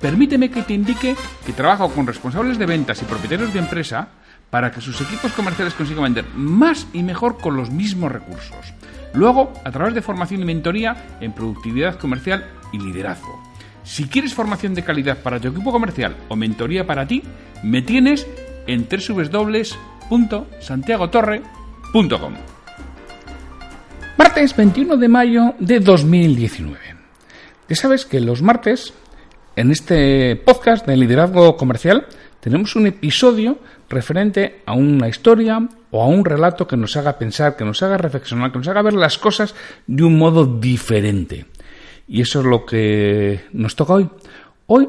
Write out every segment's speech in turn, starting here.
permíteme que te indique que trabajo con responsables de ventas y propietarios de empresa para que sus equipos comerciales consigan vender más y mejor con los mismos recursos. Luego, a través de formación y mentoría en productividad comercial y liderazgo. Si quieres formación de calidad para tu equipo comercial o mentoría para ti, me tienes en www.santiagotorre.com. Martes 21 de mayo de 2019. Ya sabes que los martes, en este podcast de liderazgo comercial, tenemos un episodio referente a una historia o a un relato que nos haga pensar, que nos haga reflexionar, que nos haga ver las cosas de un modo diferente. Y eso es lo que nos toca hoy. Hoy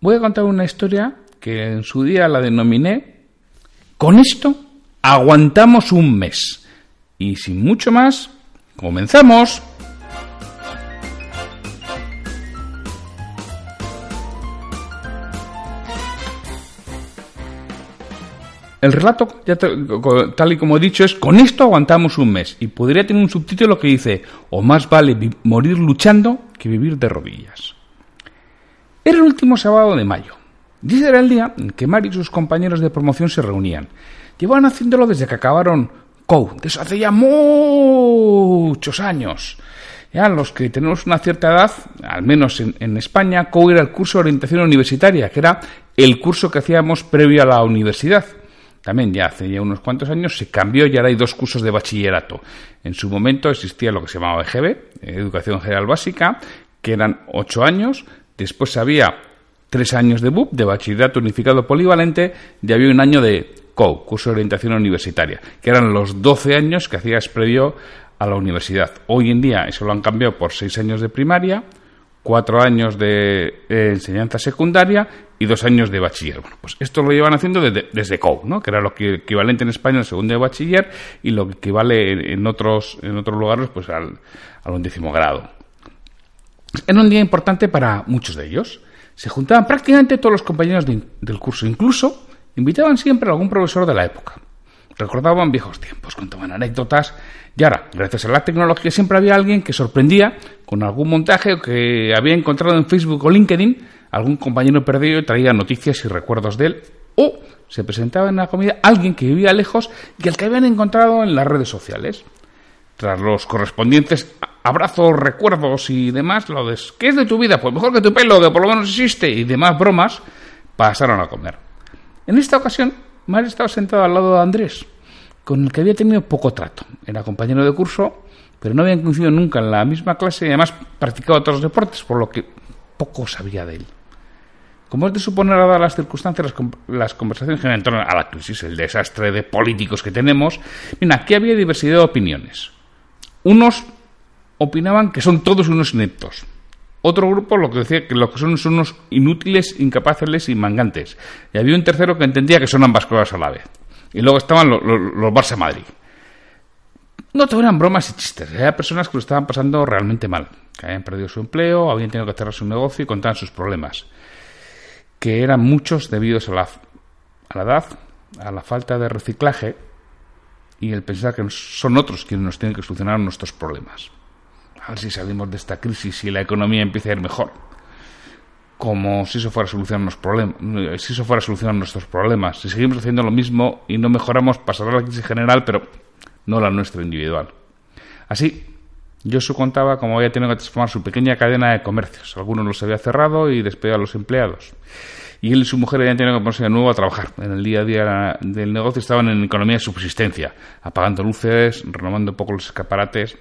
voy a contar una historia que en su día la denominé Con esto aguantamos un mes. Y sin mucho más, comenzamos. El relato, ya tal y como he dicho, es con esto aguantamos un mes y podría tener un subtítulo que dice o más vale morir luchando que vivir de rodillas. Era el último sábado de mayo. Dice era el día en que Mari y sus compañeros de promoción se reunían. Llevaban haciéndolo desde que acabaron COU, desde hace ya muchos años. Ya los que tenemos una cierta edad, al menos en, en España, COU era el curso de orientación universitaria, que era el curso que hacíamos previo a la universidad también ya hace ya unos cuantos años se cambió y ahora hay dos cursos de bachillerato. En su momento existía lo que se llamaba EGB, Educación General Básica, que eran ocho años. Después había tres años de BUP, de Bachillerato Unificado Polivalente, y había un año de COU, Curso de Orientación Universitaria, que eran los doce años que hacías previo a la universidad. Hoy en día eso lo han cambiado por seis años de primaria, cuatro años de eh, enseñanza secundaria y dos años de bachiller. Bueno, pues esto lo llevan haciendo desde, desde COU, ¿no? que era lo equivalente en España al segundo de bachiller y lo que equivale en, otros, en otros lugares pues al, al undécimo grado. Era un día importante para muchos de ellos. Se juntaban prácticamente todos los compañeros del curso, incluso invitaban siempre a algún profesor de la época. Recordaban viejos tiempos, contaban anécdotas y ahora, gracias a la tecnología, siempre había alguien que sorprendía con algún montaje que había encontrado en Facebook o LinkedIn, algún compañero perdido traía noticias y recuerdos de él, o se presentaba en la comida alguien que vivía lejos y al que habían encontrado en las redes sociales. Tras los correspondientes abrazos, recuerdos y demás, lo de ¿qué es de tu vida? Pues mejor que tu pelo, que por lo menos existe, y demás bromas, pasaron a comer. En esta ocasión, Mario estaba sentado al lado de Andrés, con el que había tenido poco trato. Era compañero de curso, pero no habían coincidido nunca en la misma clase y además practicaba otros deportes, por lo que poco sabía de él. Como es de suponer, dadas las circunstancias, las, conversaciones en torno a la crisis, el desastre de políticos que tenemos. Mira, aquí había diversidad de opiniones. Unos opinaban que son todos unos ineptos. Otro grupo lo que decía que lo que son son unos inútiles, incapaces y mangantes. Y había un tercero que entendía que son ambas cosas a la vez. Y luego estaban los, los, Barça Madrid. No todo eran bromas y chistes. Había personas que lo estaban pasando realmente mal. Que habían perdido su empleo, habían tenido que cerrar su negocio y contaban sus problemas. Que eran muchos debidos a la, a la edad, a la falta de reciclaje y el pensar que son otros quienes nos tienen que solucionar nuestros problemas a ver si salimos de esta crisis y la economía empieza a ir mejor. Como si eso fuera a solucionar, problemas, si eso fuera a solucionar nuestros problemas. Si seguimos haciendo lo mismo y no mejoramos, pasará la crisis general, pero no la nuestra individual. Así, Josu contaba cómo había tenido que transformar su pequeña cadena de comercios. Algunos los había cerrado y despedido a los empleados. Y él y su mujer habían tenido que ponerse de nuevo a trabajar. En el día a día del negocio estaban en economía de subsistencia, apagando luces, renovando un poco los escaparates.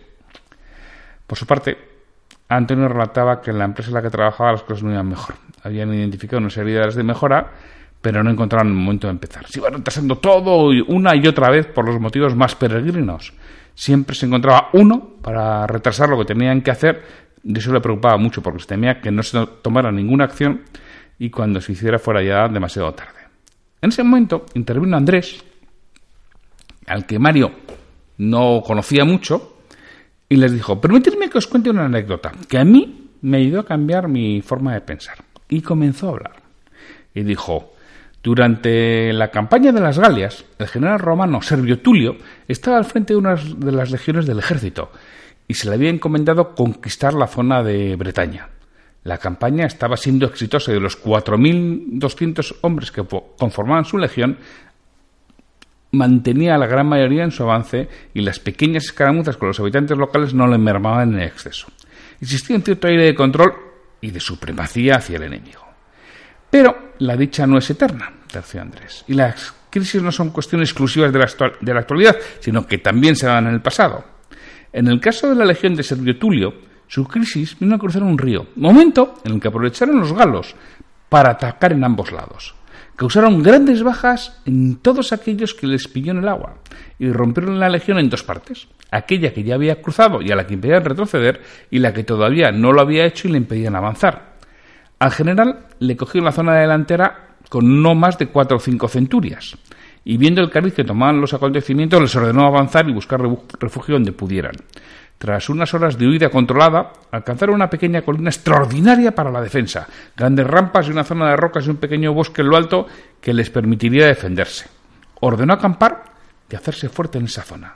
Por su parte, Antonio relataba que en la empresa en la que trabajaba las cosas no iban mejor. Habían identificado unas heridas de mejora, pero no encontraban el momento de empezar. Se iban retrasando todo una y otra vez por los motivos más peregrinos. Siempre se encontraba uno para retrasar lo que tenían que hacer. De eso le preocupaba mucho porque se temía que no se tomara ninguna acción y cuando se hiciera fuera ya demasiado tarde. En ese momento intervino Andrés, al que Mario no conocía mucho, y les dijo, permitidme que os cuente una anécdota que a mí me ayudó a cambiar mi forma de pensar. Y comenzó a hablar. Y dijo, durante la campaña de las Galias, el general romano Servio Tulio estaba al frente de una de las legiones del ejército y se le había encomendado conquistar la zona de Bretaña. La campaña estaba siendo exitosa y de los 4.200 hombres que conformaban su legión, mantenía a la gran mayoría en su avance y las pequeñas escaramuzas con los habitantes locales no le mermaban en exceso. Existía un cierto aire de control y de supremacía hacia el enemigo. Pero la dicha no es eterna, terció Andrés, y las crisis no son cuestiones exclusivas de la, de la actualidad, sino que también se dan en el pasado. En el caso de la legión de Servio Tulio, su crisis vino a cruzar un río, momento en el que aprovecharon los galos para atacar en ambos lados causaron grandes bajas en todos aquellos que les pilló en el agua y rompieron la legión en dos partes, aquella que ya había cruzado y a la que impedían retroceder y la que todavía no lo había hecho y le impedían avanzar. Al general le cogieron la zona delantera con no más de cuatro o cinco centurias y viendo el cariz que tomaban los acontecimientos les ordenó avanzar y buscar refugio donde pudieran. Tras unas horas de huida controlada, alcanzaron una pequeña colina extraordinaria para la defensa, grandes rampas y una zona de rocas y un pequeño bosque en lo alto que les permitiría defenderse. Ordenó acampar y hacerse fuerte en esa zona.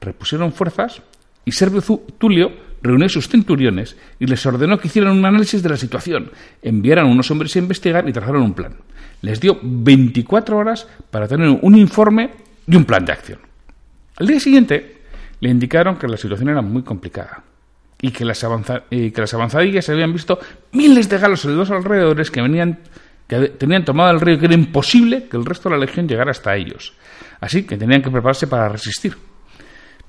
Repusieron fuerzas y Servio Tulio reunió sus centuriones y les ordenó que hicieran un análisis de la situación, enviaran unos hombres a investigar y trazaron un plan. Les dio 24 horas para tener un informe y un plan de acción. Al día siguiente, le indicaron que la situación era muy complicada y que las, que las avanzadillas habían visto miles de galos en los alrededores que venían que tenían tomado el río y que era imposible que el resto de la legión llegara hasta ellos. Así que tenían que prepararse para resistir.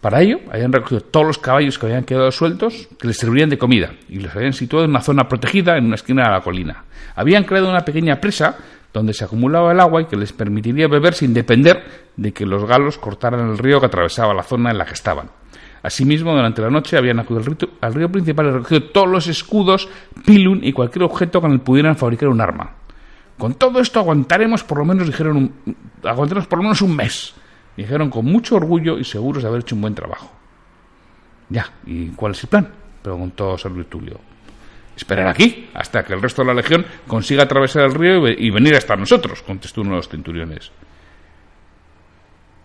Para ello, habían recogido todos los caballos que habían quedado sueltos, que les servirían de comida, y los habían situado en una zona protegida en una esquina de la colina. Habían creado una pequeña presa donde se acumulaba el agua y que les permitiría beber sin depender de que los galos cortaran el río que atravesaba la zona en la que estaban. Asimismo, durante la noche habían acudido al río, principal y recogido todos los escudos, pilum y cualquier objeto con el que pudieran fabricar un arma. Con todo esto aguantaremos por lo menos, dijeron, un, aguantaremos por lo menos un mes. Dijeron con mucho orgullo y seguros de haber hecho un buen trabajo. Ya, ¿y cuál es el plan? preguntó Servio Tulio esperar aquí hasta que el resto de la legión consiga atravesar el río y, venir hasta nosotros, contestó uno de los centuriones.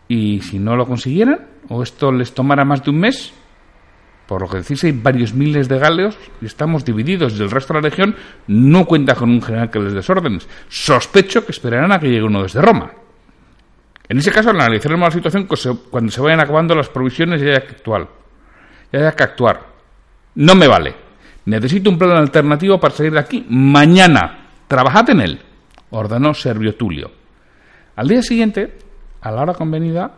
¿Y si no lo consiguieran? ¿O esto les tomara más de un mes? Por lo que decís, hay varios miles de galeos y estamos divididos y el resto de la legión no cuenta con un general que les desórdenes. Sospecho que esperarán a que llegue uno desde Roma. En ese caso analizaremos la situación cuando se vayan acabando las provisiones y haya que actuar. Y haya que actuar. No me vale. Necesito un plan alternativo para salir de aquí. Mañana. Trabajad en él. Ordenó Servio Tulio. Al día siguiente, a la hora convenida,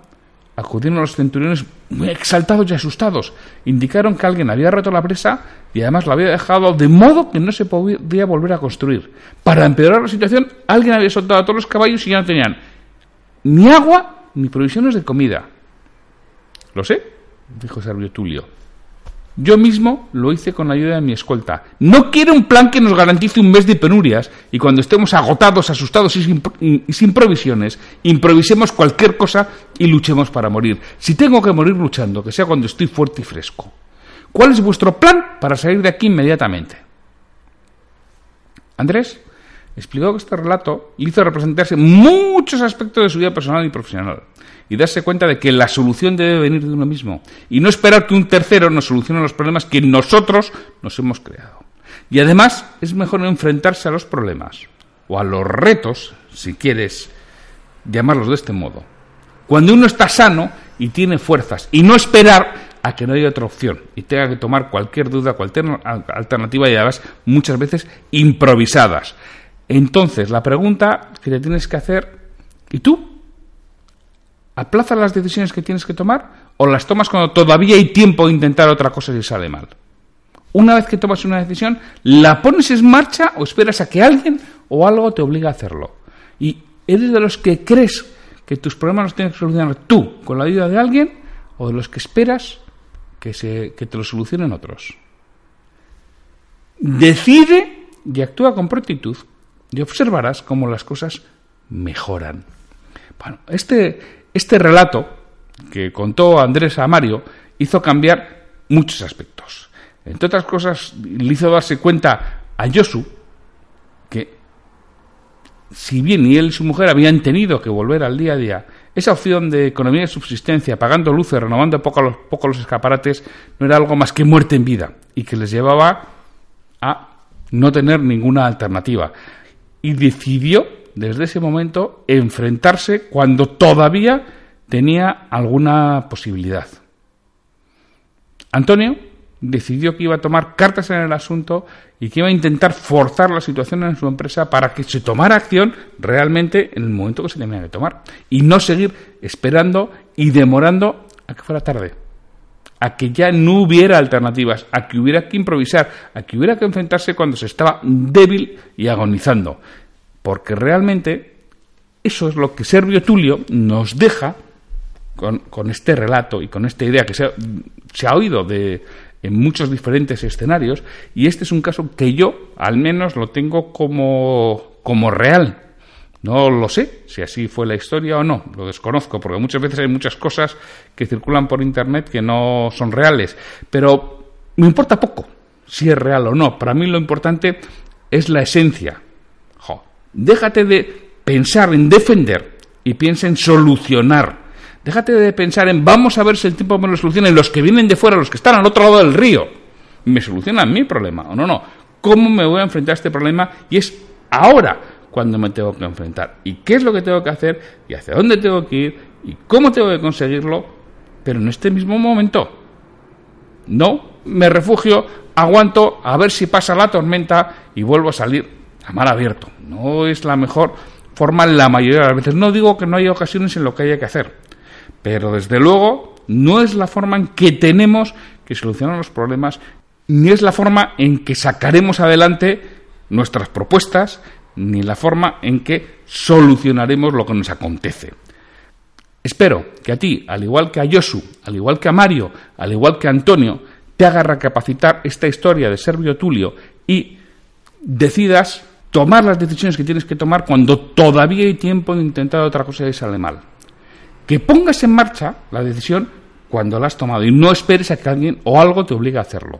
acudieron los centuriones muy exaltados y asustados. Indicaron que alguien había roto la presa y además la había dejado de modo que no se podía volver a construir. Para empeorar la situación, alguien había soltado a todos los caballos y ya no tenían ni agua ni provisiones de comida. Lo sé, dijo Servio Tulio. Yo mismo lo hice con la ayuda de mi escolta. No quiero un plan que nos garantice un mes de penurias y cuando estemos agotados, asustados y sin, provisiones, improvisemos cualquier cosa y luchemos para morir. Si tengo que morir luchando, que sea cuando estoy fuerte y fresco. ¿Cuál es vuestro plan para salir de aquí inmediatamente? Andrés explicó que este relato hizo representarse muchos aspectos de su vida personal y profesional y darse cuenta de que la solución debe venir de uno mismo y no esperar que un tercero nos solucione los problemas que nosotros nos hemos creado. Y además es mejor enfrentarse a los problemas o a los retos, si quieres llamarlos de este modo, cuando uno está sano y tiene fuerzas y no esperar a que no haya otra opción y tenga que tomar cualquier duda, cualquier alternativa y además muchas veces improvisadas. Entonces, la pregunta que te tienes que hacer, ¿y tú? ¿Aplazas las decisiones que tienes que tomar o las tomas cuando todavía hay tiempo de intentar otra cosa si sale mal? Una vez que tomas una decisión, ¿la pones en marcha o esperas a que alguien o algo te obligue a hacerlo? Y eres de los que crees que tus problemas los tienes que solucionar tú con la ayuda de alguien o de los que esperas que, se, que te lo solucionen otros. Decide y actúa con prontitud y observarás cómo las cosas mejoran. Bueno, este, este relato que contó Andrés a Mario hizo cambiar muchos aspectos. Entre otras cosas, le hizo darse cuenta a Josu que si bien ni él y su mujer habían tenido que volver al día a día, esa opción de economía de subsistencia, pagando luces, renovando poco los, poco los escaparates, no era algo más que muerte en vida y que les llevaba a no tener ninguna alternativa. Y decidió, desde ese momento, enfrentarse cuando todavía tenía alguna posibilidad. Antonio decidió que iba a tomar cartas en el asunto y que iba a intentar forzar la situación en su empresa para que se tomara acción realmente en el momento que se tenía que tomar y no seguir esperando y demorando a que fuera tarde, a que ya no hubiera alternativas, a que hubiera que improvisar, a que hubiera que enfrentarse cuando se estaba débil y agonizando, porque realmente eso es lo que Servio Tulio nos deja con, este relato y con esta idea que se se ha oído de, en muchos diferentes escenarios y este es un caso que yo al menos lo tengo como, como real. No lo sé si así fue la historia o no, lo desconozco, porque muchas veces hay muchas cosas que circulan por Internet que no son reales, pero me importa poco si es real o no. Para mí lo importante es la esencia. déjate de pensar en defender y piensa en solucionar Déjate de pensar en vamos a ver si el tiempo me lo soluciona y los que vienen de fuera, los que están al otro lado del río, me solucionan mi problema o no, no. ¿Cómo me voy a enfrentar a este problema? Y es ahora cuando me tengo que enfrentar. ¿Y qué es lo que tengo que hacer? ¿Y hacia dónde tengo que ir? ¿Y cómo tengo que conseguirlo? Pero en este mismo momento. No, me refugio, aguanto a ver si pasa la tormenta y vuelvo a salir a mar abierto. No es la mejor forma la mayoría de las veces. No digo que no haya ocasiones en lo que haya que hacer. Pero desde luego no es la forma en que tenemos que solucionar los problemas, ni es la forma en que sacaremos adelante nuestras propuestas, ni la forma en que solucionaremos lo que nos acontece. Espero que a ti, al igual que a Josu, al igual que a Mario, al igual que a Antonio, te haga recapacitar esta historia de Servio Tulio y decidas tomar las decisiones que tienes que tomar cuando todavía hay tiempo de intentar otra cosa y sale mal que pongas en marcha la decisión cuando la has tomado y no esperes a que alguien o algo te obligue a hacerlo.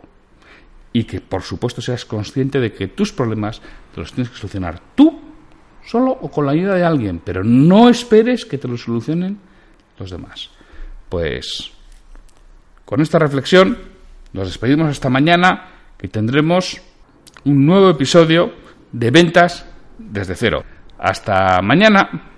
Y que, por supuesto, seas consciente de que tus problemas te los tienes que solucionar tú, solo o con la ayuda de alguien, pero no esperes que te lo solucionen los demás. Pues con esta reflexión nos despedimos hasta mañana, que tendremos un nuevo episodio de ventas desde cero. Hasta mañana.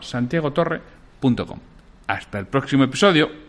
santiagotorre.com. Hasta el próximo episodio.